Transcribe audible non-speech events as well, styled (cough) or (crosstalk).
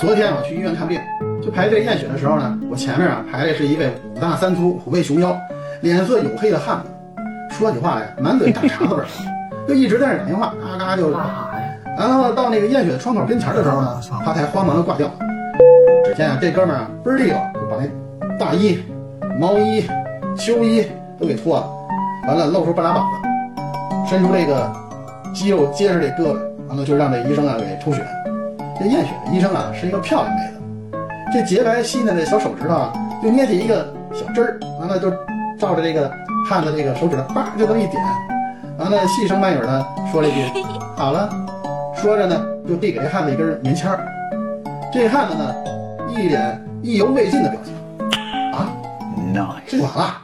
昨天我去医院看病，就排队验血的时候呢，我前面啊排的是一位五大三粗、虎背熊腰、脸色黝黑的汉子，说起话来满嘴大碴子味儿，就一直在那打电话，嘎嘎就。然后到那个验血的窗口跟前的时候呢，他才慌忙的挂掉。只见啊，这哥们儿啊倍儿利落，就把那大衣、毛衣、秋衣都给脱了，完了露出半拉膀子，伸出这个肌肉结实的胳膊，完了就让这医生啊给抽血。这验血的医生啊是一个漂亮妹子，这洁白细嫩的小手指头啊就捏起一个小针儿，完了就照着这个汉子这个手指头，叭就这么一点，完了细声慢语的说了一句 (laughs) 好了，说着呢就递给这汉子一根棉签儿。这汉子呢一脸意犹未尽的表情，啊，这就完了。